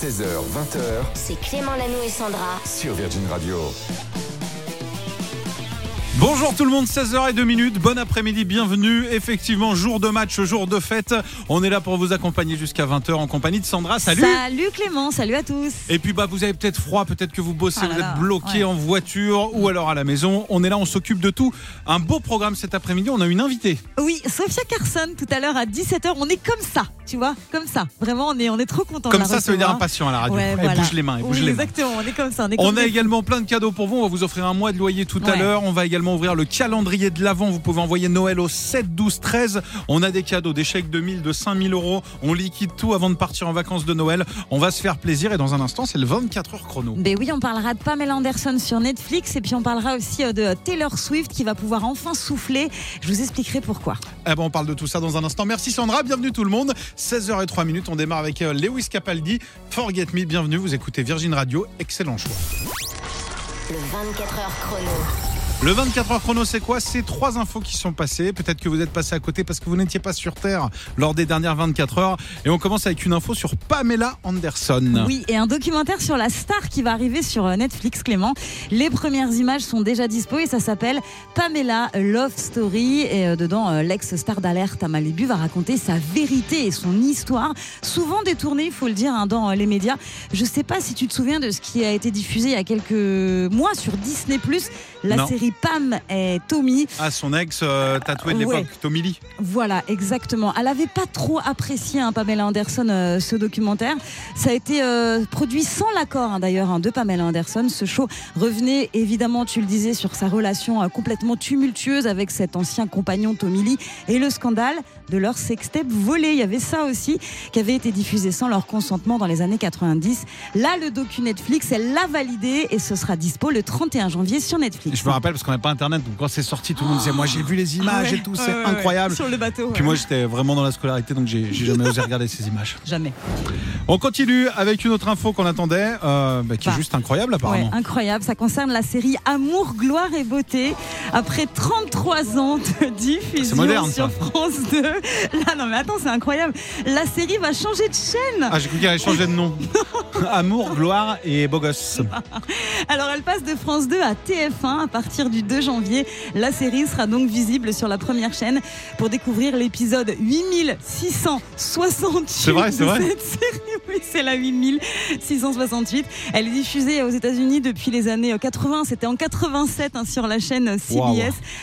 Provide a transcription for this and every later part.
16h, 20h C'est Clément Lanou et Sandra. sur Virgin Radio. Bonjour tout le monde, 16h02 minutes. Bon après-midi, bienvenue. Effectivement, jour de match, jour de fête. On est là pour vous accompagner jusqu'à 20h en compagnie de Sandra. Salut. Salut Clément, salut à tous. Et puis bah vous avez peut-être froid, peut-être que vous bossez, Ah là vous êtes bloqué ouais. en voiture ou alors à la maison. On est là, on s'occupe de tout. Un beau programme cet après-midi. On a une invitée. Oui, Sophia Carson tout à l'heure à 17h, on est comme ça, tu vois, comme ça. Vraiment, on est, on est trop content. Comme ça, ça veut dire impatient à la radio. Ouais, voilà. bouge les mains, elle bouge Oui, les mains. Exactement, on est comme ça. On, est On comme a également plein de cadeaux pour vous. On va vous offrir un mois de loyer tout à l'heure. On va également ouvrir le calendrier de l'Avent. Vous pouvez envoyer Noël au 7, 12, 13. On a des cadeaux, des chèques de 1000, de 5000 euros. On liquide tout avant de partir en vacances de Noël. On va se faire plaisir. Et dans un instant, c'est le 24 heures chrono. Ben oui, on parlera de Pamela Anderson sur Netflix et puis on parlera aussi euh, de Taylor Swift qui va pouvoir enfin souffler. Je vous expliquerai pourquoi. Eh ben, on parle de tout ça dans un instant. Merci Sandra, bienvenue tout le monde. 16h03 minutes, on démarre avec euh, Lewis Capaldi. Forget Me, bienvenue. Vous écoutez Virgin Radio. Excellent choix. Le 24 heures chrono. Le 24 heures chrono, c'est quoi? C'est trois infos qui sont passées. Peut-être que vous êtes passé à côté parce que vous n'étiez pas sur Terre lors des dernières 24 heures. Et on commence avec une info sur Pamela Anderson. Oui, et un documentaire sur la star qui va arriver sur euh, Netflix, Clément. Les premières images sont déjà dispo et ça s'appelle Pamela A Love Story. Et euh, dedans, euh, l'ex-star d'alerte à Malibu va raconter sa vérité et son histoire, souvent détournée, il faut le dire, hein, dans euh, les médias. Je sais pas si tu te souviens de ce qui a été diffusé il y a quelques mois sur Disney+, la Non. série Pam et Tommy. Ah, son ex euh, tatoué de l'époque, Ouais. Tommy Lee. Voilà, exactement. Elle avait pas trop apprécié, hein, Pamela Anderson, euh, ce documentaire. Ça a été euh, produit sans l'accord, hein, d'ailleurs, hein, de Pamela Anderson. Ce show revenait, évidemment, tu le disais, sur sa relation complètement tumultueuse avec cet ancien compagnon Tommy Lee et le scandale de leur sextape volé. Il y avait ça aussi qui avait été diffusé sans leur consentement dans les années 90. Là, le docu Netflix, elle l'a validé et ce sera dispo le 31 janvier sur Netflix. Je me rappelle parce qu'on n'avait pas internet, donc quand c'est sorti, tout le monde disait Moi j'ai vu les images Ah ouais, et tout, c'est ouais, incroyable. ouais. Sur le bateau. Puis moi j'étais vraiment dans la scolarité, donc j'ai jamais osé regarder ces images. Jamais. On continue avec une autre info qu'on attendait, euh, bah, qui est Bah. juste incroyable apparemment. incroyable. Ça concerne la série Amour, gloire et beauté. Après 33 ans de diffusion moderne, sur. France 2. Là, non, mais attends, c'est incroyable. La série va changer de chaîne. Ah, j'ai cru qu'elle allait changer de nom. Amour, gloire et beau gosse. Alors, elle passe de France 2 à TF1 à partir du 2 janvier. La série sera donc visible sur la première chaîne pour découvrir l'épisode 8668 C'est vrai, c'est de vrai cette série. Oui, c'est la 8668. Elle est diffusée aux États-Unis depuis les années 80. C'était en 87 hein, sur la chaîne CBS. Waouh.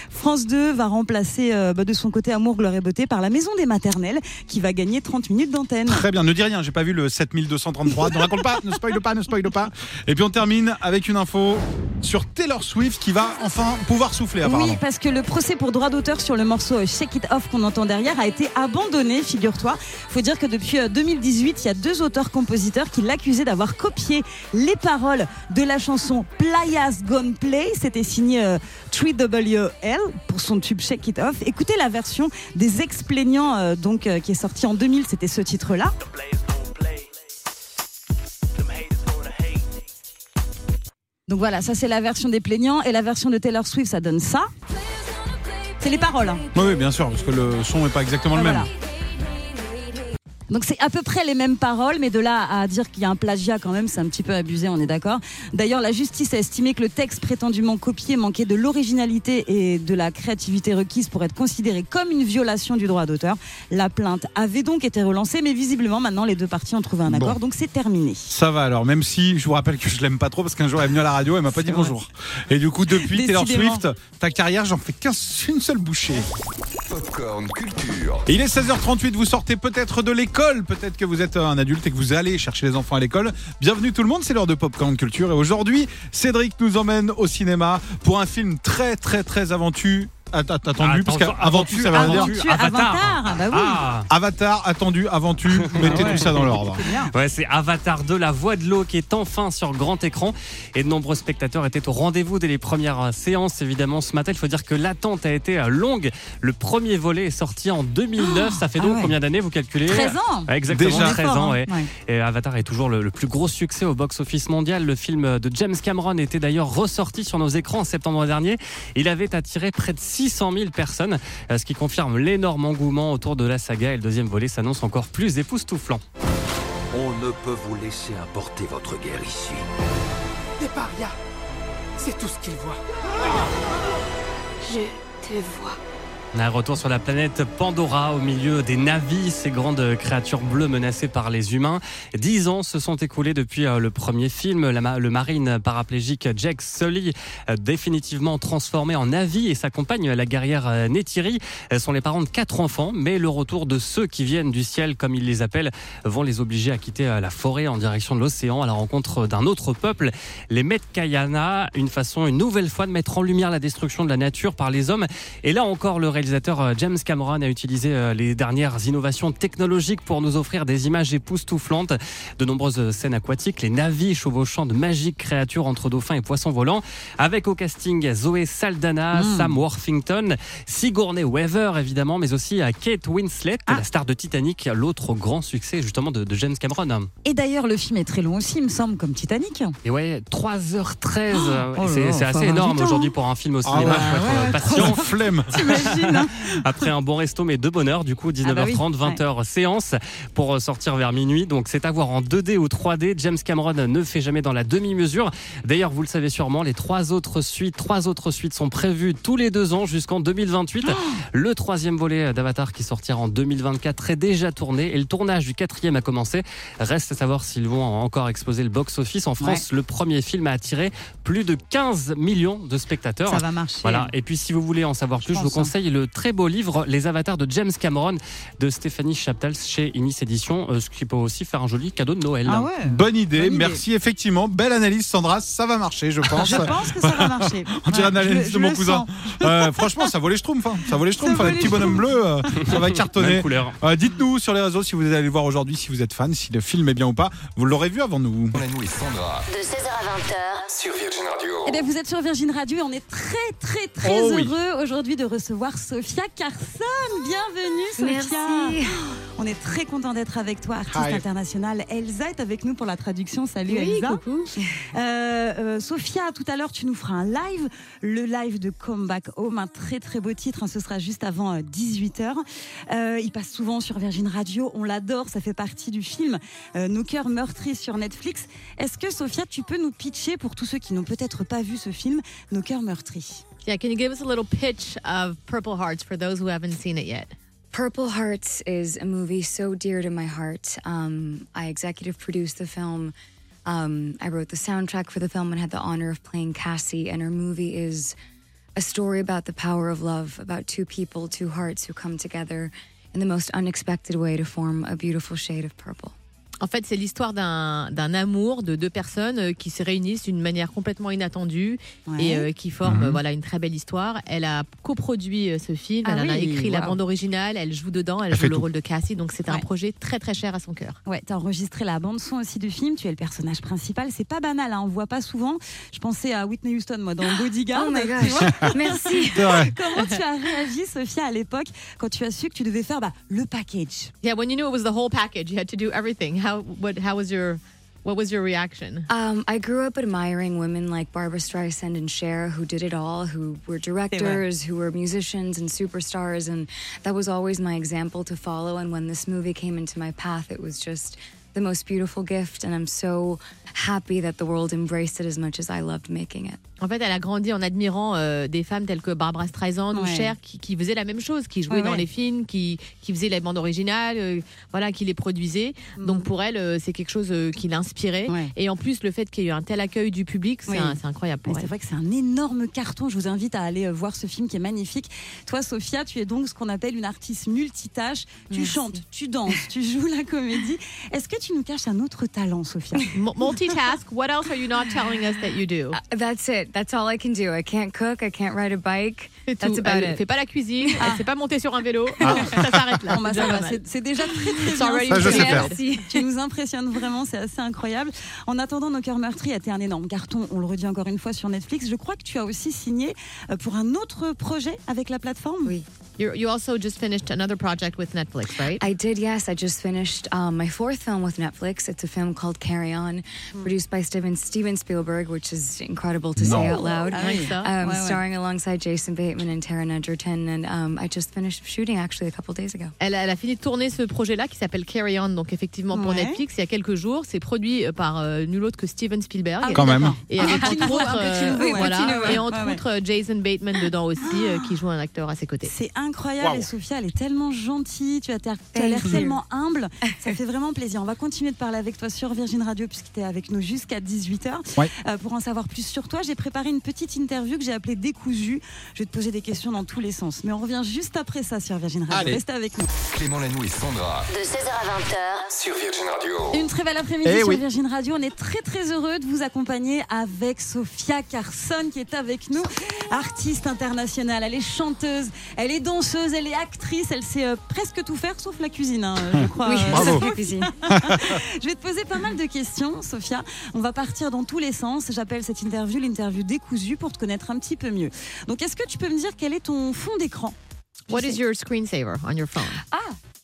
France 2 va remplacer euh, bah, de son côté Amour, gloire et beauté par la Maison des maternelles qui va gagner 30 minutes d'antenne. Très bien, ne dis rien, j'ai pas vu le 7233. Ne raconte pas, ne spoil pas, ne spoil pas. Et puis on termine avec une info sur Taylor Swift qui va enfin pouvoir souffler apparemment. Oui, parce que le procès pour droit d'auteur sur le morceau euh, Shake It Off qu'on entend derrière a été abandonné, figure-toi. Faut dire que depuis euh, 2018, il y a deux auteurs-compositeurs qui l'accusaient d'avoir copié les paroles de la chanson Playas Gone Play. C'était signé euh, 3WL pour son tube Shake It Off. Écoutez la version des ex-plaignants euh, donc, euh, qui est sortie en 2000, c'était ce titre-là. Donc voilà, ça c'est la version des plaignants et la version de Taylor Swift, ça donne ça. C'est les paroles. hein. Oui, oui, bien sûr, parce que le son n'est pas exactement le Voilà. Donc c'est à peu près les mêmes paroles, mais de là à dire qu'il y a un plagiat quand même, c'est un petit peu abusé, on est d'accord. D'ailleurs, la justice a estimé que le texte prétendument copié manquait de l'originalité et de la créativité requise pour être considéré comme une violation du droit d'auteur. La plainte avait donc été relancée, mais visiblement maintenant les deux parties ont trouvé un accord, Bon. donc c'est terminé. Ça va alors, même si je vous rappelle que je l'aime pas trop parce qu'un jour elle est venue à la radio, elle m'a pas dit vrai. bonjour. Et du coup, depuis Taylor. Swift, ta carrière, j'en fais qu'une seule bouchée. Popcorn Culture. Et il est 16h38, vous sortez peut-être de l'école, peut-être que vous êtes un adulte et que vous allez chercher les enfants à l'école. Bienvenue tout le monde, c'est l'heure de Popcorn Culture et aujourd'hui, Cédric nous emmène au cinéma pour un film très très très aventu. Att- att- Attendu, parce qu'aventu, ça veut rien dire. Avatar. Avatar, bah oui. Ah Avatar, attendu, aventu, mettez ouais. tout ça dans l'ordre. Ouais, c'est Avatar 2, la voix de l'eau qui est enfin sur grand écran. Et de nombreux spectateurs étaient au rendez-vous dès les premières euh, séances, évidemment, ce matin. Il faut dire que l'attente a été euh, longue. Le premier volet est sorti en 2009. Ça fait ah donc ouais. combien d'années, vous calculez? 13 ans. Exactement, Déjà. 13 Fort, ans. hein. Et Avatar est toujours le, le plus gros succès au box-office mondial. Le film de James Cameron était d'ailleurs ressorti sur nos écrans en septembre dernier. Il avait attiré près de 600 000 personnes, euh, ce qui confirme l'énorme engouement autour de la saga. Et le deuxième volet s'annonce encore plus époustouflant. On ne peut vous laisser importer votre guerre ici. Des parias C'est tout ce qu'il voit. Je te vois. Un retour sur la planète Pandora au milieu des navis, ces grandes créatures bleues menacées par les humains. Dix ans se sont écoulés depuis euh, le premier film. Le marine paraplégique Jack Sully, euh, définitivement transformé en navi, et sa compagne, la guerrière euh, Neytiri, euh, sont les parents de quatre enfants. Mais le retour de ceux qui viennent du ciel, comme ils les appellent, vont les obliger à quitter la forêt en direction de l'océan à la rencontre d'un autre peuple, les Metkayana. Une façon, une nouvelle fois, de mettre en lumière la destruction de la nature par les hommes. Et là encore, le réalisateur euh, James Cameron a utilisé euh, les dernières innovations technologiques pour nous offrir des images époustouflantes, de nombreuses scènes aquatiques, les navis chevauchant de magiques créatures entre dauphins et poissons volants, avec au casting Zoé Saldana, Sam Worthington, Sigourney Weaver évidemment, mais aussi euh, Kate Winslet, la star de Titanic, l'autre grand succès justement de, de James Cameron. Et d'ailleurs, le film est très long aussi, il me semble, comme Titanic. Et ouais, 3h13, Oh là c'est assez énorme aujourd'hui pour un film au Ah cinéma, ouais, faut être ouais, patient. Flemme. T'imagines hein Après un bon resto, mais de bonne heure, du coup, 19h30, Ah bah oui, 20h séance pour euh, sortir vers minuit. Donc c'est à voir en 2D ou 3D. James Cameron ne fait jamais dans la demi-mesure. D'ailleurs, vous le savez sûrement, les trois autres suites, trois autres suites sont prévues tous les deux ans jusqu'en 2028. Le troisième volet d'Avatar qui sortira en 2024 est déjà tourné et le tournage du quatrième a commencé. Reste à savoir s'ils vont encore exposer le box-office. En France, le premier film a attiré plus de 15 millions de spectateurs. Ça va marcher. Voilà. Et puis, si vous voulez en savoir plus, je, vous pense, hein. Le très beau livre Les Avatars de James Cameron de Stéphanie Chaptals chez Inis Éditions, euh, ce qui peut aussi faire un joli cadeau de Noël. Ah ouais Bonne idée, Bonne idée. merci effectivement. Belle analyse Sandra, ça va marcher je pense. Je pense que ça va marcher. On dirait Ouais, une je analyse le- de je mon cousin. Euh, franchement, ça vaut les schtroumpfs. hein. Ça vaut les schtroumpfs. Les petits bonhommes bleus, euh, ça va cartonner. Euh, Dites-nous sur les réseaux si vous allez le voir aujourd'hui, si vous êtes fan, si le film est bien ou pas. Vous l'aurez vu avant nous. Manu et Sandra De 16h à 20h, sur Virgin Radio. Eh bien, vous êtes sur Virgin Radio et on est très, très, très Oh oui. heureux aujourd'hui de recevoir Sophia Carson. Bienvenue, Sophia. merci. On est très content d'être avec toi, artiste Hi. internationale. Elsa est avec nous pour la traduction. Salut, Oui, Elsa. coucou. Euh, euh, Sophia, tout à l'heure, tu nous feras un live, le live de Come Back Home, un très très beau titre. hein, ce sera juste avant 18h. il passe souvent sur Virgin Radio. On l'adore, ça fait partie du film euh, Nos cœurs meurtris sur Netflix. Est-ce que Sophia, tu peux nous pitcher pour tous ceux qui n'ont peut-être pas vu ce film, Nos cœurs meurtris Yeah, can you give us a little pitch of Purple Hearts for those who haven't seen it yet? Purple Hearts is a movie so dear to my heart. Um, I executive produced the film. Um, I wrote the soundtrack for the film and had the honor of playing Cassie. And her movie is a story about the power of love, about two people, two hearts who come together in the most unexpected way to form a beautiful shade of purple. En fait, c'est l'histoire d'un d'un amour de deux personnes euh, qui se réunissent d'une manière complètement inattendue Ouais. et euh, qui forment euh, voilà une très belle histoire. Elle a coproduit euh, ce film, Ah elle en a écrit la bande originale, elle joue dedans, elle, joue le tout. rôle de Cassie, donc c'est un projet très très cher à son cœur. Ouais, t'as enregistré la bande son aussi du film. Tu es le personnage principal. C'est pas banal, hein, on voit pas souvent. Je pensais à Whitney Houston, moi, dans Bodyguard. Oh my tu vois. Merci. Comment tu as réagi, Sophia, à l'époque, quand tu as su que tu devais faire bah, le package? Yeah, when you knew it was the whole package, you had to do everything. How what how was your what was your reaction? Um, I grew up admiring women like Barbara Streisand and Cher who did it all, who were directors, who were musicians and superstars, and that was always my example to follow. And when this movie came into my path, it was just the most beautiful gift, and I'm so happy that the world embraced it as much as I loved making it. En fait, elle a grandi en admirant euh, des femmes telles que Barbara Streisand ou Ouais. Cher qui, qui faisaient la même chose, qui jouaient Ouais, dans les films, qui, qui faisaient les bandes originales, euh, voilà, qui les produisaient. Donc pour elle, euh, c'est quelque chose euh, qui l'inspirait. Mm. Ouais. Et en plus, le fait qu'il y ait eu un tel accueil du public, c'est Oui. c'est incroyable Mais pour C'est elle. vrai que c'est un énorme carton. Je vous invite à aller euh, voir ce film qui est magnifique. Toi, Sophia, tu es donc ce qu'on appelle une artiste multitâche. Tu Merci. chantes, tu danses, tu joues la comédie. Est-ce que tu nous caches un autre talent, Sophia? Multitask. What else are you not telling us that you do? Uh, That's it. That's all I can do. I can't cook. I can't ride a bike. That's about Elle it. fait pas la cuisine, elle sait pas monter sur un vélo. Ça s'arrête là. Bon, bah, C'est déjà très très It's bien. already Ça. Merci. Tu nous impressionnes vraiment, c'est assez incroyable. En attendant, Nos cœurs meurtris a été un énorme carton, on le redit encore une fois sur Netflix. Je crois que tu as aussi signé euh, pour un autre projet avec la plateforme. Oui. You you also just finished another project with Netflix, right? I did, yes. I just finished um, my fourth film with Netflix. It's a film called Carry On, produced by Steven Steven Spielberg, which is incredible to say out loud. Ah oui. ça. Um. Starring alongside Jason Bateman and Taron Egerton, and um, I just finished shooting actually a couple days ago. Elle a, elle a fini de tourner ce projet-là qui s'appelle Carry On, donc effectivement pour Ouais. Netflix il y a quelques jours. C'est produit euh, par euh, nul autre que Steven Spielberg. Ah Quand même. Et avec entre autres, euh, voilà, et entre Jason Bateman dedans aussi, euh, qui joue un acteur à ses côtés. C'est incroyable et Sophia, elle est tellement gentille, tu as, l'air tellement humble, ça fait vraiment plaisir. On va continuer de parler avec toi sur Virgin Radio puisque tu es avec nous jusqu'à 18h. Ouais. Euh, pour en savoir plus sur toi, j'ai préparé une petite interview que j'ai appelée Décousu. Je vais te poser des questions dans tous les sens. Mais on revient juste après ça sur Virgin Radio. Allez. Reste avec nous. Clément Lanoux et Sandra De 16h à 20h, sur Virgin Radio. Une très belle après-midi Eh sur oui. Virgin Radio. On est très très heureux de vous accompagner avec Sophia Carson qui est avec nous, artiste internationale. Elle est chanteuse, elle est danseuse, elle est actrice, elle sait euh, presque tout faire sauf la cuisine, hein, je crois. Oui, Euh, Bravo. sauf la cuisine. je vais te poser pas mal de questions, Sophia. On va partir dans tous les sens. J'appelle cette interview l'interview décousue pour te connaître un petit peu mieux. Donc, est-ce que tu peux me dire quel est ton fond d'écran? What is your screensaver on your phone?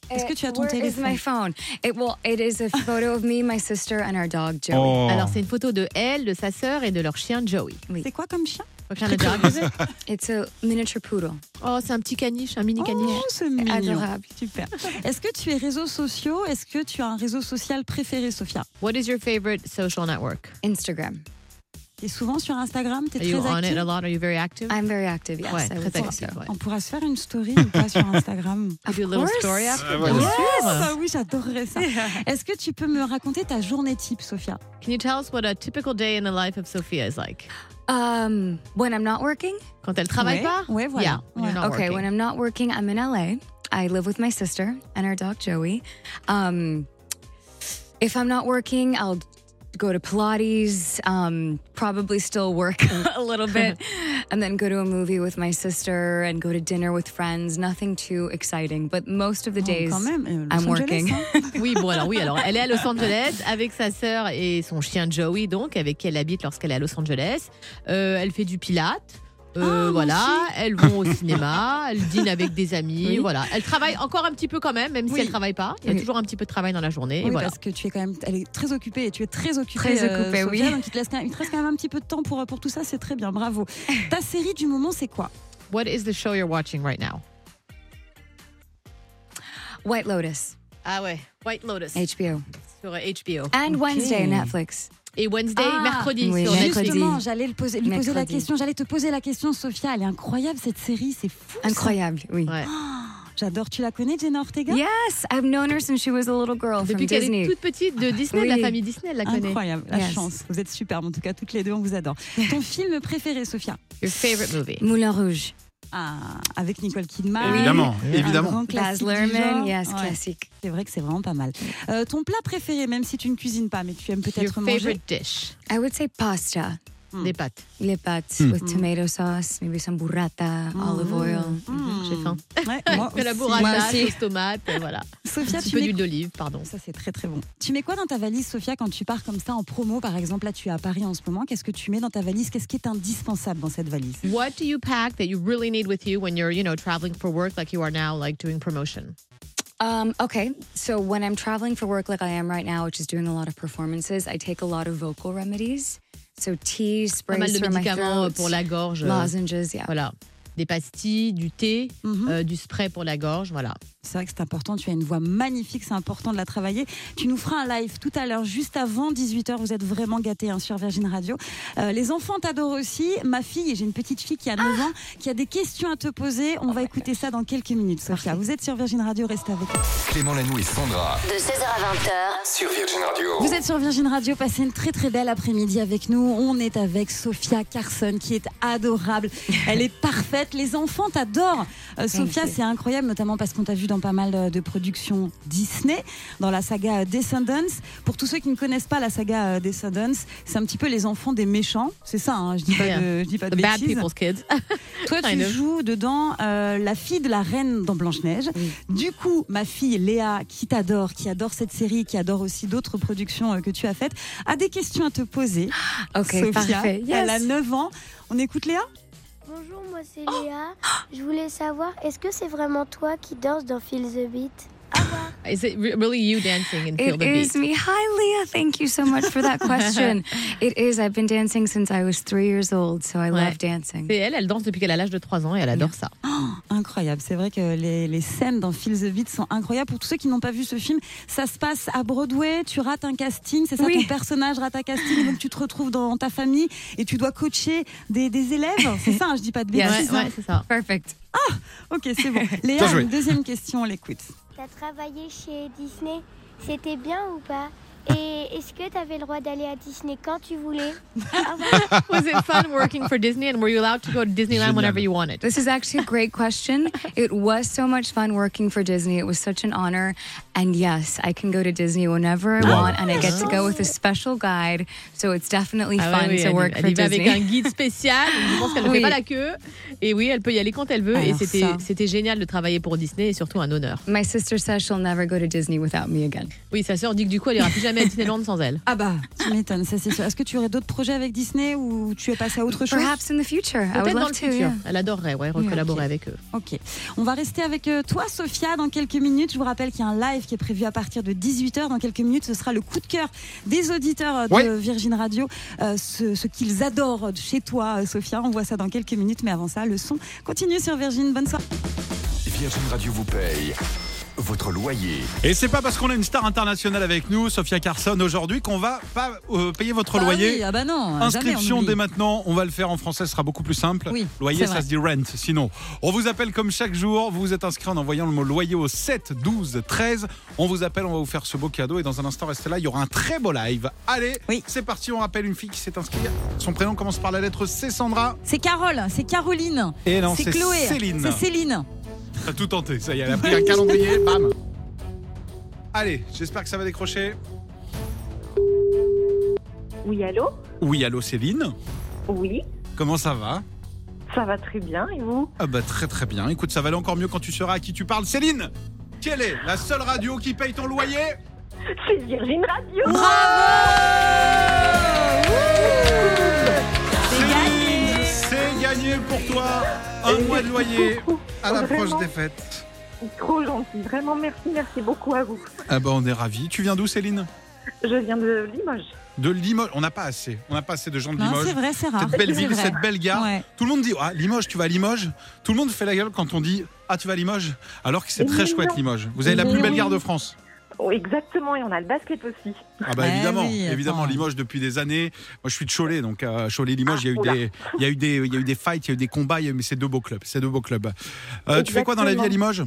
Est-ce que tu as ton Where is téléphone? my phone? It well, it is a photo of me, my sister, and our dog Joey. Oh. Alors c'est une photo de elle, de sa sœur et de leur chien Joey. C'est quoi comme chien? What kind of dog is it? It's a miniature poodle. Oh, c'est un petit caniche, un mini caniche. Oh, c'est mignon. Adorable. Super. Est-ce que tu es réseaux sociaux? Est-ce que tu as un réseau social préféré, Sophia? What is your favorite social network? Instagram. Tu es souvent sur Instagram? Tu Are es you très on it active? a lot? Are you very active? I'm very active. Yes, Ouais, I très say active. so. ouais. On pourra se faire une story ou pas sur Instagram? You do a little course. story after? Ah. Bien sûr. Ah oui, j'adorerais ça. Est-ce que tu peux me raconter ta journée type, Sophia? Can you tell us what a typical day in the life of Sophia is like? Um, when I'm not working, Quand elle travaille Ouais, pas? ouais, voilà. Yeah, when you're Ouais. not okay, working. when I'm not working, I'm in LA. I live with my sister and our dog Joey. Um, if I'm not working, I'll go to Pilates, um, probably still work a little bit, and then go to a movie with my sister and go to dinner with friends. Nothing too exciting, but most of the Oh, days quand même, euh, Los I'm Angeles, working. hein. Oui, bon alors oui, alors elle est à Los Angeles avec sa sœur et son chien Joey, donc avec qui elle habite lorsqu'elle est à Los Angeles. Euh, elle fait du pilate. Euh, Ah, voilà, elles vont au cinéma, elles dînent avec des amis, Oui. voilà. Elle travaille encore un petit peu quand même, même si Oui. elle travaille pas. Il y a Oui. toujours un petit peu de travail dans la journée. et voilà. parce que tu es quand même, elle est très occupée et tu es très occupée. Très occupée, Sophia, oui. Donc il te, laisse il te reste quand même un petit peu de temps pour, pour tout ça, c'est très bien, bravo. Ta série du moment, c'est quoi? What is the show you're watching right now? White Lotus, Ah ouais, White Lotus HBO, sur HBO. and. Wednesday Netflix. Et Wednesday, Ah, mercredi oui, sur. Justement, j'allais le poser, lui poser la question. J'allais te poser la question, Sophia. Elle est incroyable cette série, c'est fou. ça. Incroyable, oui. Ouais. J'adore. Tu la connais, Jenna Ortega? Yes, I've known her since she was a little girl Depuis qu'elle est toute petite de Disney, de la Oui. famille Disney, elle la connaît. Incroyable, la Yes. chance. Vous êtes superbes, en tout cas, toutes les deux, on vous adore. Ton film préféré, Sophia? Your favorite movie? Moulin Rouge. Ah, Avec Nicole Kidman. Évidemment, Un évidemment. grand Baz Luhrmann, yes, Ouais, classique. C'est vrai que c'est vraiment pas mal. Euh, ton plat préféré, même si tu ne cuisines pas, mais tu aimes peut-être manger favorite dish? I would say pasta. Des pâtes. Les pâtes Mm. with tomato sauce, maybe some burrata, olive oil. Mm. J'ai faim. Ouais, moi la burrata, sauce tomate, euh, voilà. Sophia, Un petit tu peu mets d'huile d'olive, pardon. Ça, c'est très très bon. Tu mets quoi dans ta valise, Sophia, quand tu pars comme ça en promo? Par exemple, là, tu es à Paris en ce moment. Qu'est-ce que tu mets dans ta valise? Qu'est-ce qui est indispensable dans cette valise? What do you pack that you really need with you when you're, you know, traveling for work like you are now, like doing promotion? Um, okay, so when I'm traveling for work like I am right now, which is doing a lot of performances, I take a lot of vocal remedies. So tea, Pas mal sprays de for médicaments euh, throat, pour la gorge. euh, lozenges, yeah. Voilà. Des pastilles, du thé, Mhm. euh, du spray pour la gorge, voilà. C'est vrai que c'est important. Tu as une voix magnifique. C'est important de la travailler. Tu nous feras un live tout à l'heure, juste avant 18h. Vous êtes vraiment gâtés hein, sur Virgin Radio. Euh, les enfants t'adorent aussi. Ma fille, et j'ai une petite fille qui a 9 ans, qui a des questions à te poser. On va écouter ça dans quelques minutes, Sophia. Vous êtes sur Virgin Radio. Restez avec nous. Clément Lanoux et Sandra de 16h à 20h, sur Virgin Radio. Vous êtes sur Virgin Radio, passez une très très belle après-midi avec nous. On est avec Sophia Carson qui est adorable. Elle est parfaite. Les enfants t'adorent. Euh, Sophia, c'est incroyable, notamment parce qu'on t'a vu dans pas mal euh, de productions Disney, dans la saga euh, Descendants. Pour tous ceux qui ne connaissent pas la saga euh, Descendants, c'est un petit peu les enfants des méchants. C'est ça, hein, je dis pas de, je dis pas de The bad people's kids. Toi, tu joues dedans euh, la fille de la reine dans Blanche-Neige. Du coup, ma fille Léa, qui t'adore, qui adore cette série, qui adore aussi d'autres productions que tu as faites, a des questions à te poser. Ok, Sophia, parfait. elle a Yes. 9 ans. On écoute Léa? Bonjour, moi c'est Léa. Je voulais savoir, est-ce que c'est vraiment toi qui danses dans Feel the Beat? Au revoir. Is it re- really you dancing and feel It the is beat? me. Hi, Leah. Thank you so much for that question. it is. I've been dancing since I was three years old, so I Ouais. love dancing. C'est elle, elle danse depuis qu'elle a l'âge de 3 ans et elle adore ça. Incroyable, c'est vrai que les, les scènes dans Feel the Beat sont incroyables. Pour tous ceux qui n'ont pas vu ce film, ça se passe à Broadway, tu rates un casting, c'est ça, Oui. ton personnage rate un casting, donc tu te retrouves dans ta famille et tu dois coacher des, des élèves. C'est ça, hein, je dis pas de Ouais, bêtises. hein. ouais, c'est ça. Perfect. Ok, c'est bon. Léa, une deuxième question, on l'écoute. T'as travaillé chez Disney, c'était bien ou pas? Et est-ce que t'avais le droit d'aller à Disney quand tu voulais. Was it fun working for Disney and were you allowed to go to Disneyland Génial. whenever you wanted? This is actually a great question. it was so much fun working for Disney. It was such an honor. And yes, I can go to Disney whenever I Wow. want, and I get to go with a special guide. So it's definitely Ah ouais, fun oui, to work elle for y va avec Disney. un guide spécial. Je pense qu'elle ne Oui. fait pas la queue. Et oui, elle peut y aller quand elle veut. et Alors c'était ça. c'était génial de travailler pour Disney et surtout un honneur. My sister says she'll never go to Disney without me again. Oui, sa sœur dit que du coup, elle ira plus jamais à Disneyland sans elle. Ah bah, tu m'étonnes, ça c'est sûr. Est-ce que tu aurais d'autres projets avec Disney ou tu es passé à autre chose? Perhaps in the future. I would Peut-être dans le to. futur. yeah. Elle adorerait ouais, recollaborer avec eux. Ok. On va rester avec euh, toi, Sophia, dans quelques minutes. Je vous rappelle qu'il y a un live qui est prévu à partir de 18h. Dans quelques minutes, ce sera le coup de cœur des auditeurs euh, de Ouais. Virgin Radio. Euh, ce ce qu'ils adorent chez toi, Sophia. On voit ça dans quelques minutes. Mais avant ça, le son continue sur Virgin. Bonne soirée. Virgin Radio vous paye votre loyer. Et c'est pas parce qu'on a une star internationale avec nous, Sophia Carson, aujourd'hui, qu'on va pas euh, payer votre Bah loyer. oui, ah bah non. Inscription dès maintenant, on va le faire en français, ce sera beaucoup plus simple. Oui, loyer, ça vrai. se dit rent. Sinon, on vous appelle comme chaque jour. Vous vous êtes inscrit en envoyant le mot loyer au 7 12 13. On vous appelle, on va vous faire ce beau cadeau. Et dans un instant, restez là, il y aura un très beau live. Allez, Oui. c'est parti. On rappelle une fille qui s'est inscrite. Son prénom commence par la lettre C, Sandra. C'est Carole, c'est Caroline. Et non, c'est Chloé. Céline. C'est Céline. T'as tout tenté. Ça y est, elle a pris un calendrier. Bam. Allez, j'espère que ça va décrocher. Oui, allô? Oui, allô Céline? Oui, Comment ça va? Ça va très bien, et vous? Ah bah très très bien. Écoute, ça va aller encore mieux quand tu sauras à qui tu parles. Céline Quelle est la seule radio qui paye ton loyer? C'est Virgin Radio Céline, c'est gagné pour toi. Un mois de loyer à l'approche des fêtes. Trop gentil, vraiment merci, merci beaucoup à vous. Ah bah on est ravis. Tu viens d'où Céline? Je viens de Limoges. De Limoges. On n'a pas assez. On n'a pas assez de gens de Non, Limoges. c'est vrai, c'est rare. Cette belle ville, vrai. cette belle gare. Ouais. Tout le monde dit ah Limoges, tu vas à Limoges. Tout le monde fait la gueule quand on dit ah tu vas à Limoges, alors que c'est très chouette. Limoges. Vous avez la plus belle gare de France. Oh, exactement, et on a le basket aussi. Ah bah Eh évidemment, oui, évidemment. Limoges depuis des années. Moi je suis de Cholet, donc euh, Cholet Limoges, il y a eu oula. des, il y a eu des, il y a eu des fights, il y a eu des combats, il y a eu- mais c'est deux beaux clubs, c'est deux beaux clubs. Euh, tu fais quoi dans la vie à Limoges?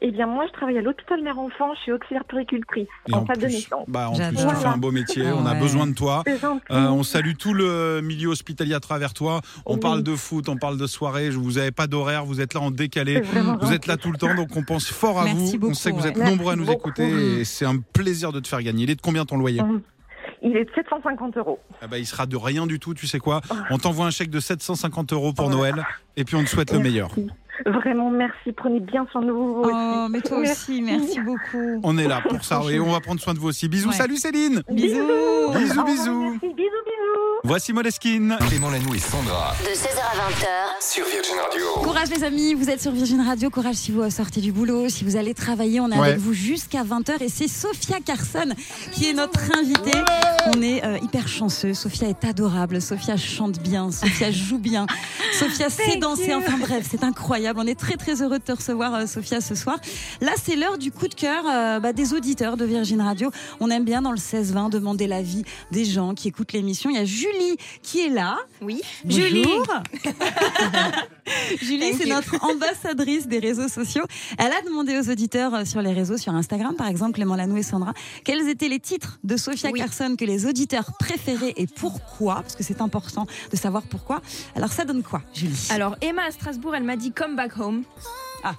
Eh bien, moi, je travaille à l'hôpital mère-enfant, je suis auxiliaire péricultrice, en en salle de plus, naissance. bah en plus tu fais un beau métier, on a Ouais. besoin de toi. Euh, on salue tout le milieu hospitalier à travers toi. On Oui. parle de foot, on parle de soirée. Vous n'avez pas d'horaire, vous êtes là en décalé. Vous êtes là tout le temps, donc on pense fort à Merci vous. on sait que vous êtes ouais. nombreux à nous beaucoup. écouter et c'est un plaisir de te faire gagner. Il est de combien ton loyer? Hum. Il est de 750 euros. Ah bah, Il sera de rien du tout, tu sais quoi? On t'envoie un chèque de 750 euros pour Oh. Noël et puis on te souhaite le meilleur. Vraiment, merci. Prenez bien soin de vous Oh, aussi. mais toi aussi, merci beaucoup. On est là pour ça et on va prendre soin de vous aussi. Bisous, Ouais. salut Céline Bisous. Bisous, bisous. Merci, bisous, bisous. Voici Moleskine. Clément Lanoux et Sandra De 16h à 20h, sur Virgin Radio. Courage les amis, vous êtes sur Virgin Radio, courage si vous sortez du boulot, si vous allez travailler, on est Ouais. avec vous jusqu'à 20h et c'est Sophia Carson qui est notre invitée. On est euh, hyper chanceux, Sophia est adorable, Sophia chante bien, Sophia joue bien, Sophia sait Thank danser, you. enfin bref, c'est incroyable. On est très très heureux de te recevoir euh, Sophia ce soir. Là c'est l'heure du coup de cœur euh, bah, des auditeurs de Virgin Radio. On aime bien dans le 16-20 demander l'avis des gens qui écoutent l'émission. Il y a Julie qui est là. Oui. Julie Julie, c'est notre ambassadrice des réseaux sociaux. Elle a demandé aux auditeurs euh, sur les réseaux, sur Instagram par exemple, Clément Lanou et Sandra, quels étaient les titres de Sophia Oui. Carson que les auditeurs préféraient et pourquoi, parce que c'est important de savoir pourquoi. Alors ça donne quoi, Julie? Alors Emma à Strasbourg, elle m'a dit Come Back Home. Ah.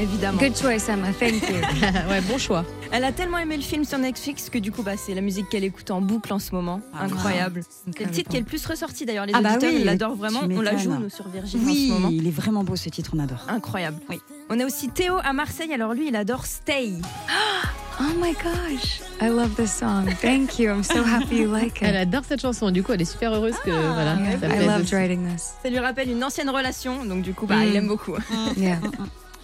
Évidemment. Good choice, Emma. Thank you. ouais, bon choix. Elle a tellement aimé le film sur Netflix que du coup, bah, c'est la musique qu'elle écoute en boucle en ce moment. Ah, Incroyable. C'est le titre qui est le plus ressorti d'ailleurs. Les Ah bah auditeurs oui, ils l'adorent vraiment. On la joue nous sur Virgin en Oui, ce moment. il est vraiment beau ce titre, on adore. Incroyable. Oui. On a aussi Théo à Marseille. Alors lui, il adore Stay. Oh my gosh. I love this song. Thank you. I'm so happy you like Elle it. adore cette chanson. Du coup, elle est super heureuse que voilà, Yeah, ça I loved aussi. writing this. Ça lui rappelle une ancienne relation, donc du coup, bah, Mm. il aime beaucoup. Yeah.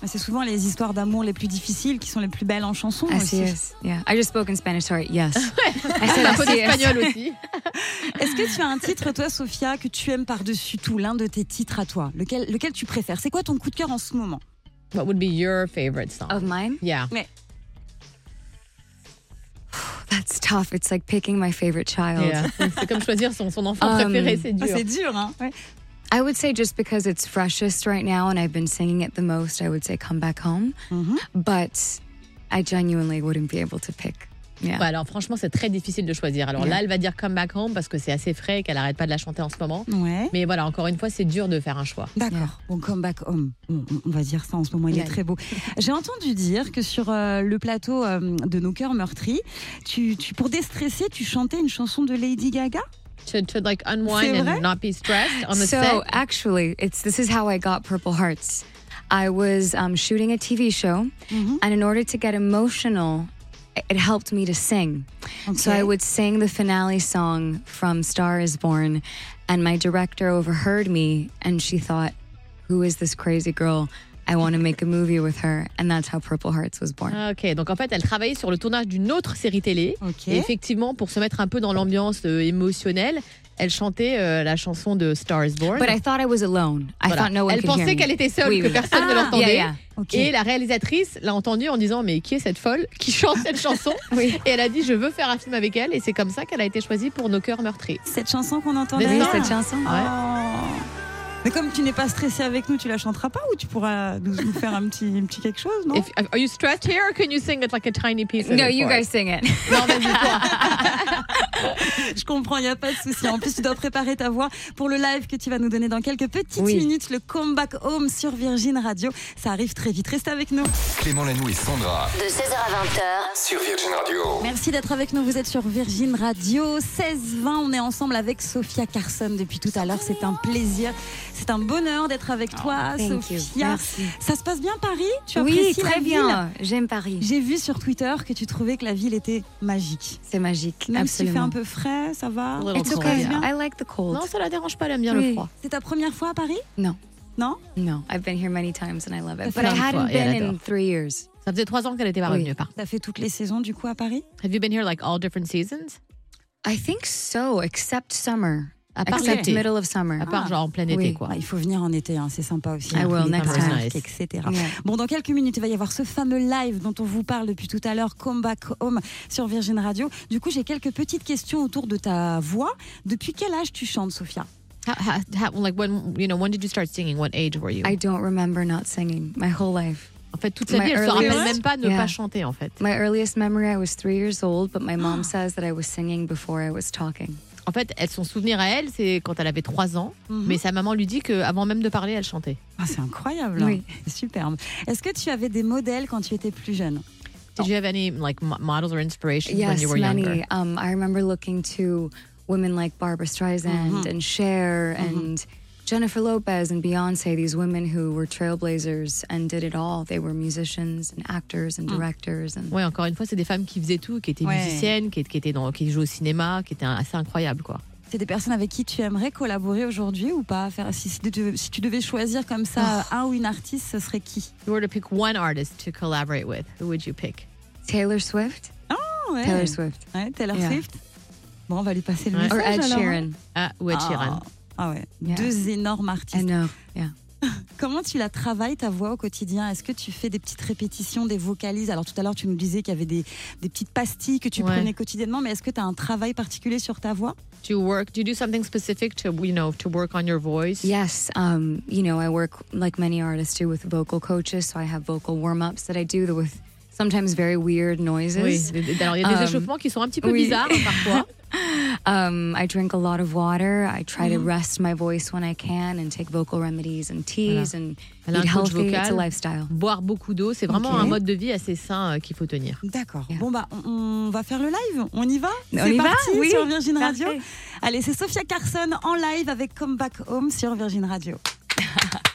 Mais C'est souvent les histoires d'amour les plus difficiles qui sont les plus belles en chanson Así aussi. es. Yeah. I just spoke in Spanish. Sorry. Yes. I said Un peu d'espagnol aussi. Est-ce que tu as un titre, toi, Sophia, que tu aimes par-dessus tout, l'un de tes titres à toi, lequel, lequel tu préfères? C'est quoi ton coup de cœur en ce moment? What would be your favorite song? Of mine? Yeah. That's tough. It's like picking my favorite child. Yeah. C'est comme choisir son, son enfant Um, préféré, c'est dur. Ah, C'est dur, hein Ouais. I would say just because it's freshest right now and I've been singing it the most, I would say Come Back Home. Mhm. But I genuinely wouldn't be able to pick. Yeah. Ouais, alors franchement, c'est très difficile de choisir. Alors là, Yeah. elle va dire Come Back Home parce que c'est assez frais et qu'elle arrête pas de la chanter en ce moment. Ouais. Mais voilà, encore une fois, c'est dur de faire un choix. D'accord. Bon, Come Back Home. On, va dire ça en ce moment, il est Yeah. très beau. J'ai entendu dire que sur euh, le plateau euh, de Nos Cœurs Meurtris, tu, tu, pour déstresser, tu chantais une chanson de Lady Gaga? To, to like unwind vrai? and not be stressed on the so set. actually, it's this is how I got Purple Hearts. I was um, shooting a TV show, Mhm. and in order to get emotional, it- it helped me to sing. So I would sing the finale song from Star Is Born, and my director overheard me, and she thought, "Who is this crazy girl? I want to make a movie with her." And that's how Purple Hearts was born. Ah, Ok, donc en fait, elle travaillait sur le tournage d'une autre série télé. Ok. Et effectivement, pour se mettre un peu dans l'ambiance euh, émotionnelle, elle chantait euh, la chanson de Star is Born. But I thought I was alone. I Voilà. thought no one elle could pensait qu'elle était seule, Oui, que oui. personne ne Ah, l'entendait. yeah, yeah. Ok. Et la réalisatrice l'a entendue en disant Mais qui est cette folle qui chante cette chanson Oui. Et elle a dit Je veux faire un film avec elle. Et c'est comme ça qu'elle a été choisie pour Nos cœurs meurtris. Cette chanson qu'on entendait Oui, cette chanson. Oh. Mais comme tu n'es pas stressé avec nous, tu la chanteras pas ou tu pourras nous, nous faire un petit, un petit quelque chose, non If- are you stressed here or can you sing it like a tiny piece of No, it you guys sing it. Non, toi. Je comprends, il n'y a pas de souci. En plus, tu dois préparer ta voix pour le live que tu vas nous donner dans quelques petites Oui. minutes, le Comeback Home sur Virgin Radio. Ça arrive très vite. Reste avec nous. Clément Lanoux et Sandra De 16h à 20h, sur Virgin Radio. Merci d'être avec nous. Vous êtes sur Virgin Radio 16-20. On est ensemble avec Sophia Carson depuis tout à l'heure. C'est un plaisir. C'est un bonheur d'être avec toi, Thank you. Sophia. Merci. Ça se passe bien Paris? Tu Oui, apprécies très la ville? bien. J'aime Paris. J'ai vu sur Twitter que tu trouvais que la ville était magique. C'est magique. Même s'il fait absolument. un peu frais, ça va? It's okay. yeah. I like the cold. Non, ça la dérange pas, elle aime bien Oui. le froid. C'est ta première fois à Paris? No. Non? No, I've been here many times and I love it. But I hadn't been in three years. Ça faisait trois ans qu'elle était pas Oui. revenue. Par. T'as fait toutes les saisons du coup à Paris? Have you been here like all different seasons? I think so, except summer. À part Except l'été. middle of summer. À part Ah. genre en plein été, Oui. quoi. Ah, Il faut venir en été, hein, c'est sympa aussi. I hein, will next time. etc. Yeah. Bon, dans quelques minutes, il va y avoir ce fameux live dont on vous parle depuis tout à l'heure, Comeback Home sur Virgin Radio. Du coup, j'ai quelques petites questions autour de ta voix. Depuis quel âge tu chantes, Sophia? How, how, how, like when you know when did you start singing? What age were you? I don't remember not singing my whole life. en fait, toute sa vie, elle se rappelle même pas ne Yeah. pas chanter en fait. My earliest memory, I was three years old, but my mom says that I was singing before I was talking. En fait, elle, son souvenir à elle, c'est quand elle avait 3 ans. Mhm. Mais sa maman lui dit qu'avant même de parler, elle chantait. Ah, C'est incroyable. hein. Oui. Superbe. Est-ce que tu avais des modèles quand tu étais plus jeune? Did you have any like mo- models or inspirations when Yes, you were many. younger? Um, I remember looking to women like Barbara Streisand and Cher and Jennifer Lopez and Beyonce, these women who were trailblazers and did it all. They were musicians and actors and directors. And Ouais, encore une fois, c'est des femmes qui faisaient tout, qui étaient Ouais. musiciennes, qui, qui étaient dans, qui jouaient au cinéma, qui étaient assez incroyables, quoi. C'est des personnes avec qui tu aimerais collaborer aujourd'hui ou pas? Faire, si, si tu- si tu devais choisir comme ça un ou une artiste, ce serait qui? If you were to pick one artist to collaborate with, who would you pick? Taylor Swift. Ah ouais. Taylor Swift. Ouais, Taylor Yeah. Swift. Bon, on va lui passer le Ouais. message. Or Ed alors, hein. Sheeran. Ah, ou Ed Ah. Sheeran. Ah ouais, Yeah. deux énormes I artistes. know. Yeah. Comment tu la travailles ta voix au quotidien? Est-ce que tu fais des petites répétitions, des vocalises? Alors tout à l'heure tu nous disais qu'il y avait des, des petites pastilles que tu Ouais. prenais quotidiennement, mais est-ce que tu as un travail particulier sur ta voix? Do you work? Do you do something specific to you know to work on your voice? Yes, um, you know, I work like many artists do with vocal coaches, so I have vocal warm ups that I do with sometimes very weird noises. Oui. Alors il y a des Um, échauffements qui sont un petit peu oui. bizarres hein, parfois. Um, I drink a lot of water. I try Mm-hmm. to rest my voice when I can and take vocal remedies and teas and Elle eat healthy. It's a lifestyle. Boire beaucoup d'eau, c'est vraiment un mode de vie assez sain euh, qu'il faut tenir. D'accord. Yeah. Bon bah on, on va faire le live. On y va? On y va? parti Oui. sur Virgin Radio. Parfait. Allez, c'est Sophia Carson en live avec Come Back Home sur Virgin Radio.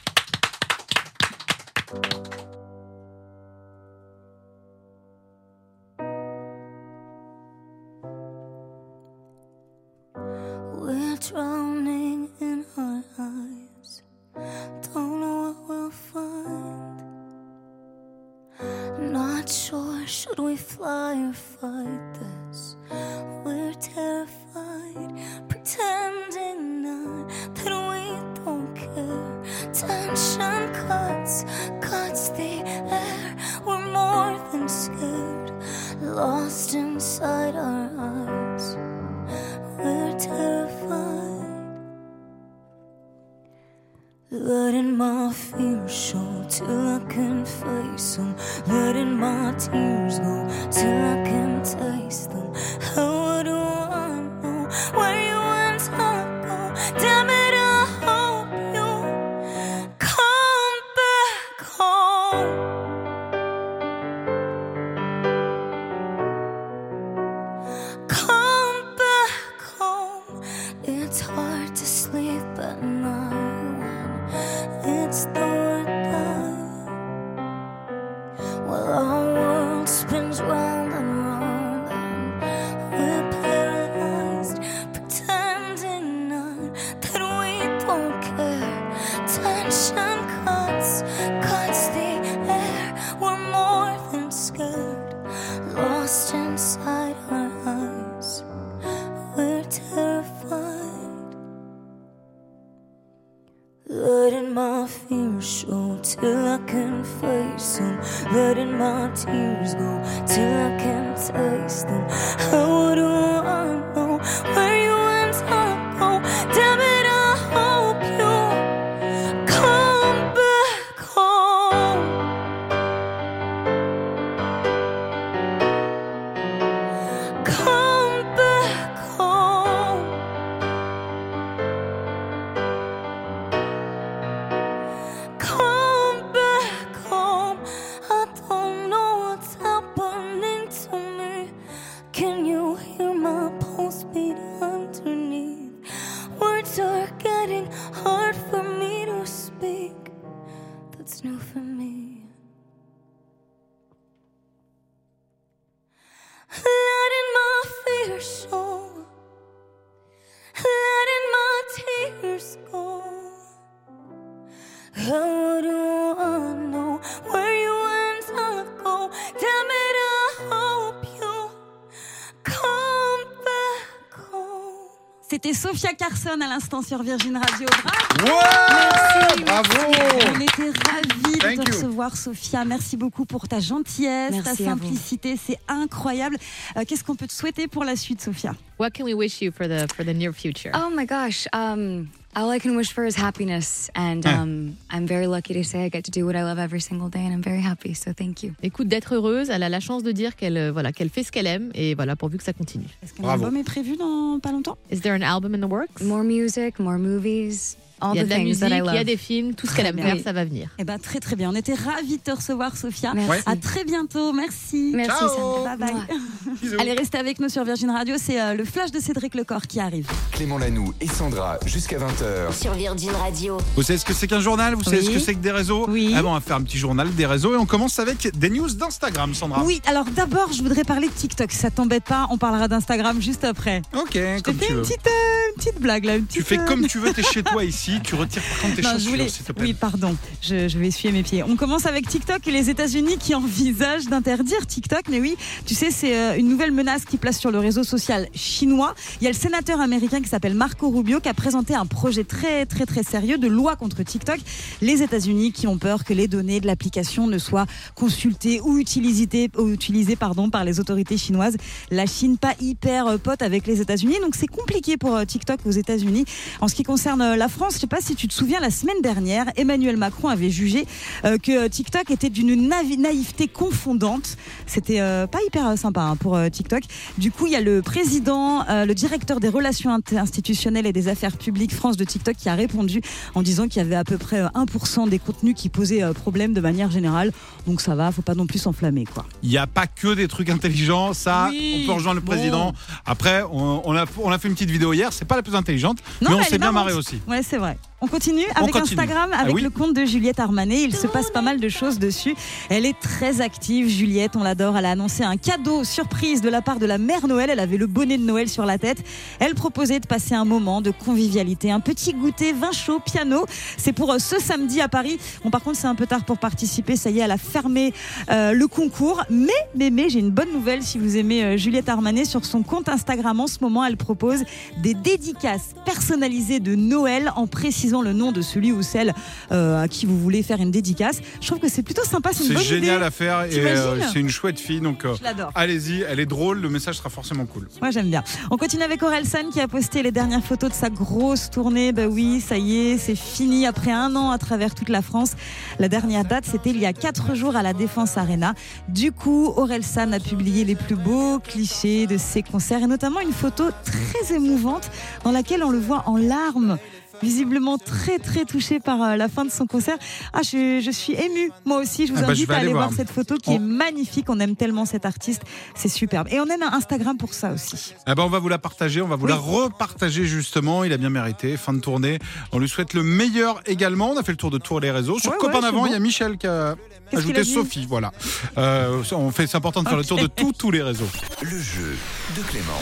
Sophia Carson à l'instant sur Virgin Radio. Ouais Merci, Bravo merci. On était ravis Thank de te you. recevoir, Sophia. Merci beaucoup pour ta gentillesse, Merci ta simplicité. C'est incroyable. Euh, Qu'est-ce qu'on peut te souhaiter pour la suite, Sophia? What can we wish you for the for the near future? Oh my gosh. Um, all I can wish for is happiness. And um, I'm very lucky to say I get to do what I love every single day. And I'm very happy. So thank you. Écoute, d'être heureuse, elle a la chance de dire qu'elle euh, voilà qu'elle fait ce qu'elle aime et voilà pourvu que ça continue. Est-ce qu'un Bravo. album est prévu dans pas longtemps? Is there an album in the works? More music, more movies, Il y a de la musique, il y a des films, tout ce qu'elle aime faire, ça va venir. Eh ben très très bien. On était ravis de te recevoir, Sophia. Merci. À très bientôt. Merci. Merci, Ciao. Sandra. Bye bye. Allez, restez avec nous sur Virgin Radio. C'est euh, le flash de Cédric Lecor qui arrive. Clément Lanoux et Sandra jusqu'à 20h. Sur Virgin Radio. Vous savez ce que c'est qu'un journal? Vous savez Oui. ce que c'est que des réseaux? Oui. Ah bon, on va faire un petit journal des réseaux et on commence avec des news d'Instagram, Sandra. Oui, alors d'abord, je voudrais parler de TikTok. Si ça t'embête pas, on parlera d'Instagram juste après. Ok, Je comme fais tu une veux. petite, euh, une petite blague là. Une Tu petite, fais euh, comme tu veux, t'es chez toi ici, tu retires par contre tes Non, chaussures, voulais- s'il te plaît. Oui, pardon, je, je vais essuyer mes pieds. On commence avec TikTok et les États-Unis qui envisagent d'interdire TikTok. Mais oui, tu sais, c'est euh, une nouvelle menace qui place sur le réseau social chinois. Il y a le sénateur américain qui s'appelle Marco Rubio qui a présenté un projet très, très, très sérieux de loi contre TikTok. Les États-Unis qui ont peur que les données de l'application ne soient consultées ou utilisées, ou utilisées pardon, par les autorités chinoises. La Chine, pas hyper euh, pote avec les États-Unis. Donc c'est compliqué pour euh, TikTok aux États-Unis. En ce qui concerne la France, sais pas si tu te souviens, la semaine dernière, Emmanuel Macron avait jugé euh, que TikTok était d'une naïveté confondante. C'était euh, pas hyper euh, sympa hein, pour euh, TikTok. Du coup, il y a le président, le directeur des relations institutionnelles et des affaires publiques France de TikTok qui a répondu en disant qu'il y avait à peu près euh, 1% des contenus qui posaient problème de manière générale. Donc ça va, faut pas non plus s'enflammer quoi. Il n'y a pas que des trucs intelligents, ça, Oui, on peut rejoindre le bon. président. Après, on, on a, on a fait une petite vidéo hier, c'est pas la plus intelligente, mais on elle s'est est bien marré aussi. Ouais, c'est vrai. Bye. On continue On avec continue. Instagram, Ah avec oui. le compte de Juliette Armanet. Il se passe pas mal de choses dessus. Elle est très active, Juliette, on l'adore. Elle a annoncé un cadeau surprise de la part de la mère Noël. Elle avait le bonnet de Noël sur la tête. Elle proposait de passer un moment de convivialité, un petit goûter, vin chaud, piano. C'est pour euh, ce samedi à Paris. Bon, par contre, c'est un peu tard pour participer. Ça y est, elle a fermé euh, le concours. Mais, mais, mais, j'ai une bonne nouvelle si vous aimez euh, Juliette Armanet. Sur son compte Instagram, en ce moment, elle propose des dédicaces personnalisées de Noël en précisant précisant le nom de celui ou celle euh, à qui vous voulez faire une dédicace. Je trouve que c'est plutôt sympa, c'est une C'est bonne génial idée. à faire et euh, c'est une chouette fille donc euh, Je l'adore. allez-y, elle est drôle, le message sera forcément cool. Moi j'aime bien. On continue avec Orelsan qui a posté les dernières photos de sa grosse tournée. Bah oui, ça y est, c'est fini après un an à travers toute la France. La dernière date, c'était il y a quatre jours à la Défense Arena. Du coup, Orelsan a publié les plus beaux clichés de ses concerts et notamment une photo très émouvante dans laquelle on le voit en larmes. Visiblement très très touché par euh, la fin de son concert. Ah, je, je suis émue. Moi aussi, je vous Ah bah, invite à aller voir. voir. cette photo qui On- est magnifique. On aime tellement cet artiste. C'est superbe. Et on aime un Instagram pour ça aussi. Eh ben, on va vous la partager, on va vous Oui. la repartager justement. Il a bien mérité. Fin de tournée. On lui souhaite le meilleur également. On a fait le tour de tous les réseaux. Sur Ouais, Copain ouais, d'avant, il y a. Michel qui a Qu'est-ce qu'il ajouté a dit Sophie. Voilà. Euh, on fait, c'est important de faire le tour de tous tous les réseaux. Le jeu de Clément.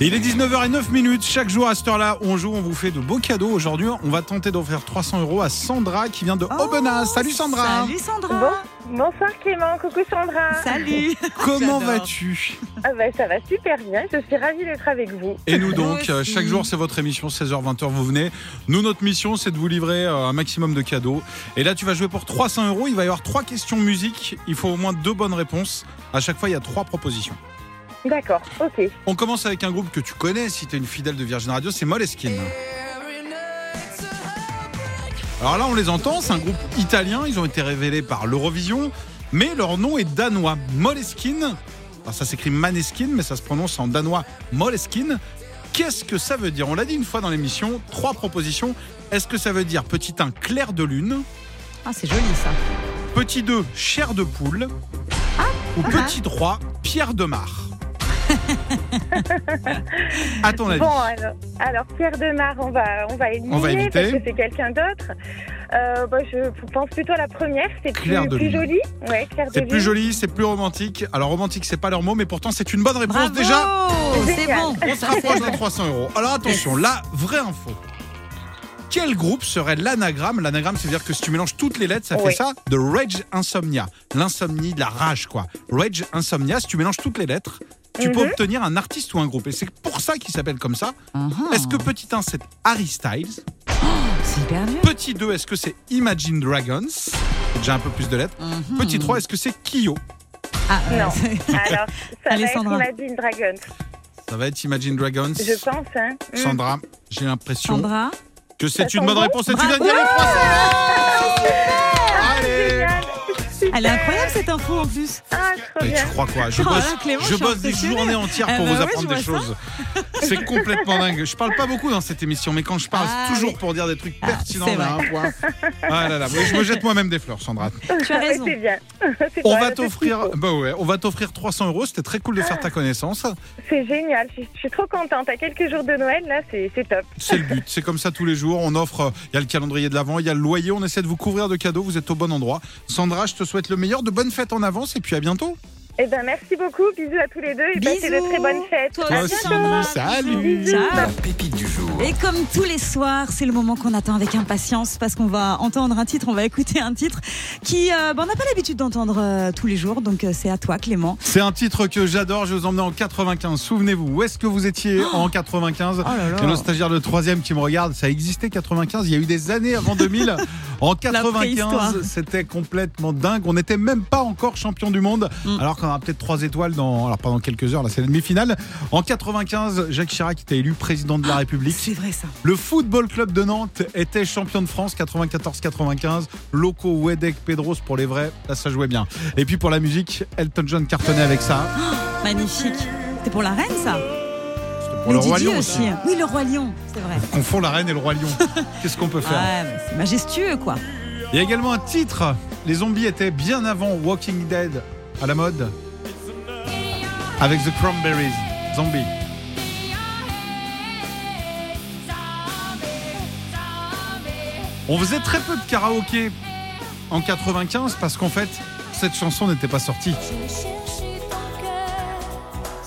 Et il est 19h09 minutes. Chaque jour à cette heure-là, on joue, on vous fait de beaux cadeaux. Aujourd'hui, on va tenter d'offrir 300 euros à Sandra qui vient de Aubenas. Salut Sandra. Oh, Salut Sandra. Bonsoir Clément, coucou Sandra. Salut. Comment vas-tu? Ah bah, ça va super bien, je suis ravie d'être avec vous. Et nous donc, euh, chaque jour c'est votre émission, 16h-20h vous venez. Nous notre mission c'est de vous livrer euh, un maximum de cadeaux. Et là tu vas jouer pour 300 euros, il va y avoir trois questions musique, il faut au moins deux bonnes réponses. À chaque fois il y a trois propositions. D'accord, ok. On commence avec un groupe que tu connais si tu es une fidèle de Virgin Radio, c'est Moleskine. Alors là on les entend, c'est un groupe italien, ils ont été révélés par l'Eurovision, mais leur nom est danois. Moleskine, alors ça s'écrit Maneskin, mais ça se prononce en danois Moleskine. Qu'est-ce que ça veut dire? On l'a dit une fois dans l'émission, trois propositions. Est-ce que ça veut dire petit 1 clair de lune, Ah, c'est joli ça. petit 2 chair de poule ou petit 3 pierre de mare À ton avis Bon, alors, alors Pierre Demar, on va, on va éliminer On va éviter. parce que c'est quelqu'un d'autre. Euh, bah, je pense plutôt à la première, c'est plus, plus joli. Ouais, C'est plus joli, c'est plus romantique. Alors romantique, c'est pas leur mot, mais pourtant c'est une bonne réponse Bravo. déjà. c'est bon. On se rapproche d'un 300 euros. Alors attention, la vraie info. Quel groupe serait l'anagramme? L'anagramme, c'est-à-dire que si tu mélanges toutes les lettres, ça fait ça? De Rage Insomnia. L'insomnie, de la rage, quoi. Rage Insomnia, si tu mélanges toutes les lettres, tu peux Mhm. obtenir un artiste ou un groupe. Et c'est pour ça qu'il s'appelle comme ça. Uh-huh. Est-ce que petit 1, c'est Harry Styles? C'est hyper dur. Petit 2, est-ce que c'est Imagine Dragons? C'est Déjà un peu plus de lettres. Mhm. Petit 3, est-ce que c'est Kyo? Ah, Non. Alors, ça Allez, va Sandra. être Imagine Dragons, Ça va être Imagine Dragons. je pense. Hein. Mm. Sandra, j'ai l'impression Sandra. que c'est une bonne bon réponse et tu gagnes les 300 Allez Elle est incroyable cette info en plus. Ah, trop Mais bien. tu crois quoi Je Oh là, bosse, Clément, je je suis bosse des journées entières Ah pour bah vous ouais, apprendre des choses. C'est complètement dingue. Je parle pas beaucoup dans cette émission, mais quand je parle, Ah c'est toujours oui. pour dire des trucs Ah, pertinents. un point. Ah là là, mais je me jette moi-même des fleurs, Sandra. Tu as raison. C'est bien. C'est On va t'offrir, bah ouais, on va t'offrir 300 euros. C'était très cool de faire ta connaissance. C'est génial, je suis, je suis trop contente. À quelques jours de Noël, là, c'est c'est top. C'est le but. C'est comme ça tous les jours. On offre. euh, Il y a le calendrier de l'avant, il y a le loyer. On essaie de vous couvrir de cadeaux. Vous êtes au bon endroit. Sandra, je te souhaite le meilleur, de bonnes fêtes en avance, et puis à bientôt. Eh ben, merci beaucoup. Bisous à tous les deux et passez de Bisous. très bonnes fêtes. Toi aussi. bientôt. Sandra. Salut. Bisous. Ciao. La pépite du jour. Et comme tous les soirs, c'est le moment qu'on attend avec impatience parce qu'on va entendre un titre, on va écouter un titre qui, euh, bah, on n'a pas l'habitude d'entendre euh, tous les jours, donc euh, c'est à toi Clément. C'est un titre que j'adore. Je vais vous emmener en 95. Souvenez-vous, où est-ce que vous étiez en 95 Oh là là. Il y a nos stagiaires de troisième qui me regardent. Ça existait 95. Il y a eu des années avant 2000. En préhistoire. 95, c'était complètement dingue. On n'était même pas encore champion du monde. Mm. Alors peut-être trois étoiles dans, alors pendant quelques heures. Là, c'est la demi-finale. En 95, Jacques Chirac était élu président de la République. C'est vrai ça. Le Football Club de Nantes était champion de France 94-95. Loco, Wedek, Pedros pour les vrais. Là, ça jouait bien. Et puis pour la musique, Elton John cartonnait avec ça. Magnifique. C'était pour la reine ça C'était pour le Roi Lion aussi. Oui, le roi lion, c'est vrai. On confond la reine et le Roi Lion. Qu'est-ce qu'on peut faire Ouais, mais c'est majestueux quoi. Il y a également un titre. Les zombies étaient bien avant Walking Dead à la mode. Avec The Cranberries. Zombie. On faisait très peu de karaoké en 95 parce qu'en fait, cette chanson n'était pas sortie.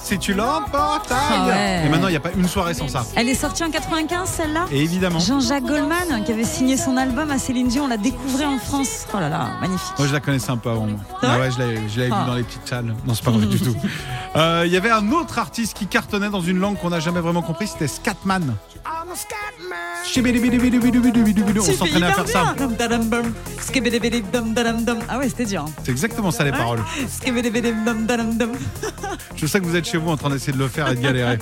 Si tu l'emportes, Ah ouais. Et maintenant, il n'y a pas une soirée sans ça. Elle est sortie en 95 celle-là? Et évidemment. Jean-Jacques Goldman qui avait signé son album à Céline Dion, on l'a découvert en France. Oh là là, magnifique. Moi, je la connaissais un peu avant. C'est Ah ouais, je l'avais, l'avais Ah. vu dans les petites salles. Non, c'est pas vrai du tout. Euh, Il y avait un autre artiste qui cartonnait dans une langue qu'on n'a jamais vraiment compris, c'était Scatman. On s'entraînait à faire ça. Ah ouais, c'était dur. hein. C'est exactement ça les paroles. Je sais que vous êtes chez vous en train d'essayer de le faire et de galérer.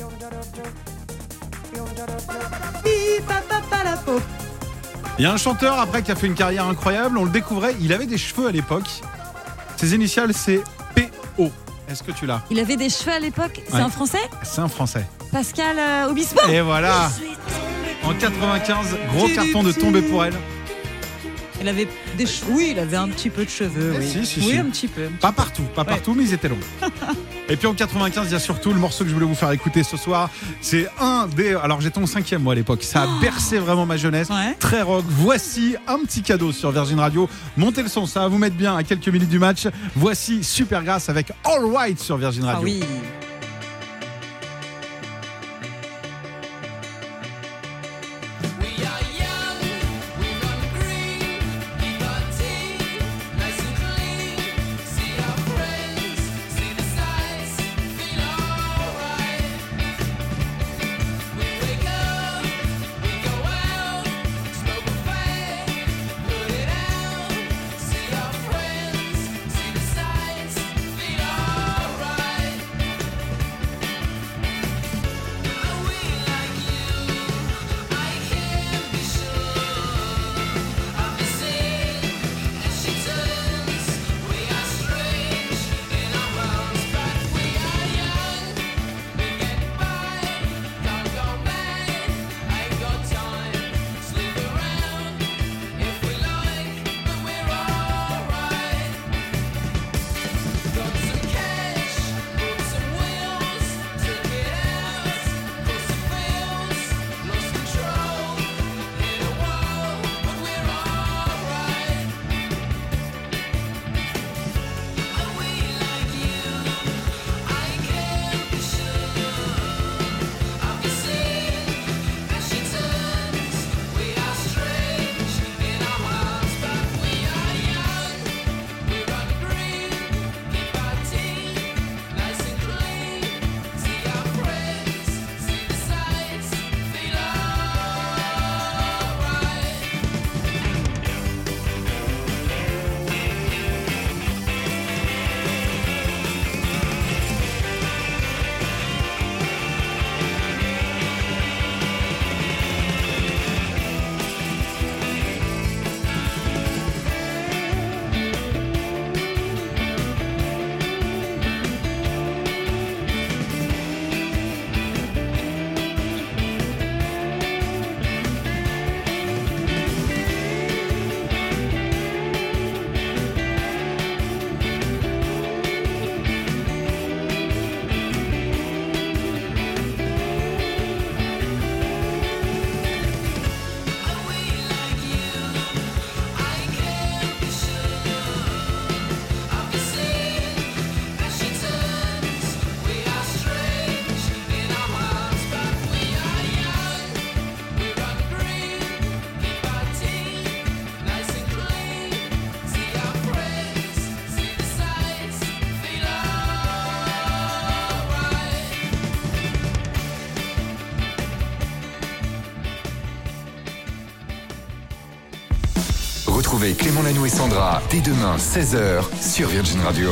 Il y a un chanteur après qui a fait une carrière incroyable. On le découvrait. Il avait des cheveux à l'époque. Ses initiales c'est PO. Est-ce que tu l'as? Il avait des cheveux à l'époque. C'est Ouais. un français? C'est un français. Pascal euh, Obispo? Et voilà. En 95, gros carton de tomber pour elle. Il avait des cheveux. Oui, il avait un petit peu de cheveux. Oui, Si, si, oui si. un petit peu. Pas partout, pas partout, mais ils étaient longs. Et puis en 95, il y a surtout le morceau que je voulais vous faire écouter ce soir. C'est un des. Alors j'étais en cinquième moi à l'époque. Ça a bercé vraiment ma jeunesse. Très rock. Voici un petit cadeau sur Virgin Radio. Montez le son, ça va vous mettre bien à quelques minutes du match. Voici Super Grasse avec All Right sur Virgin Radio. Ah oui. Clément Lanoux et Sandra dès demain 16h sur Virgin Radio.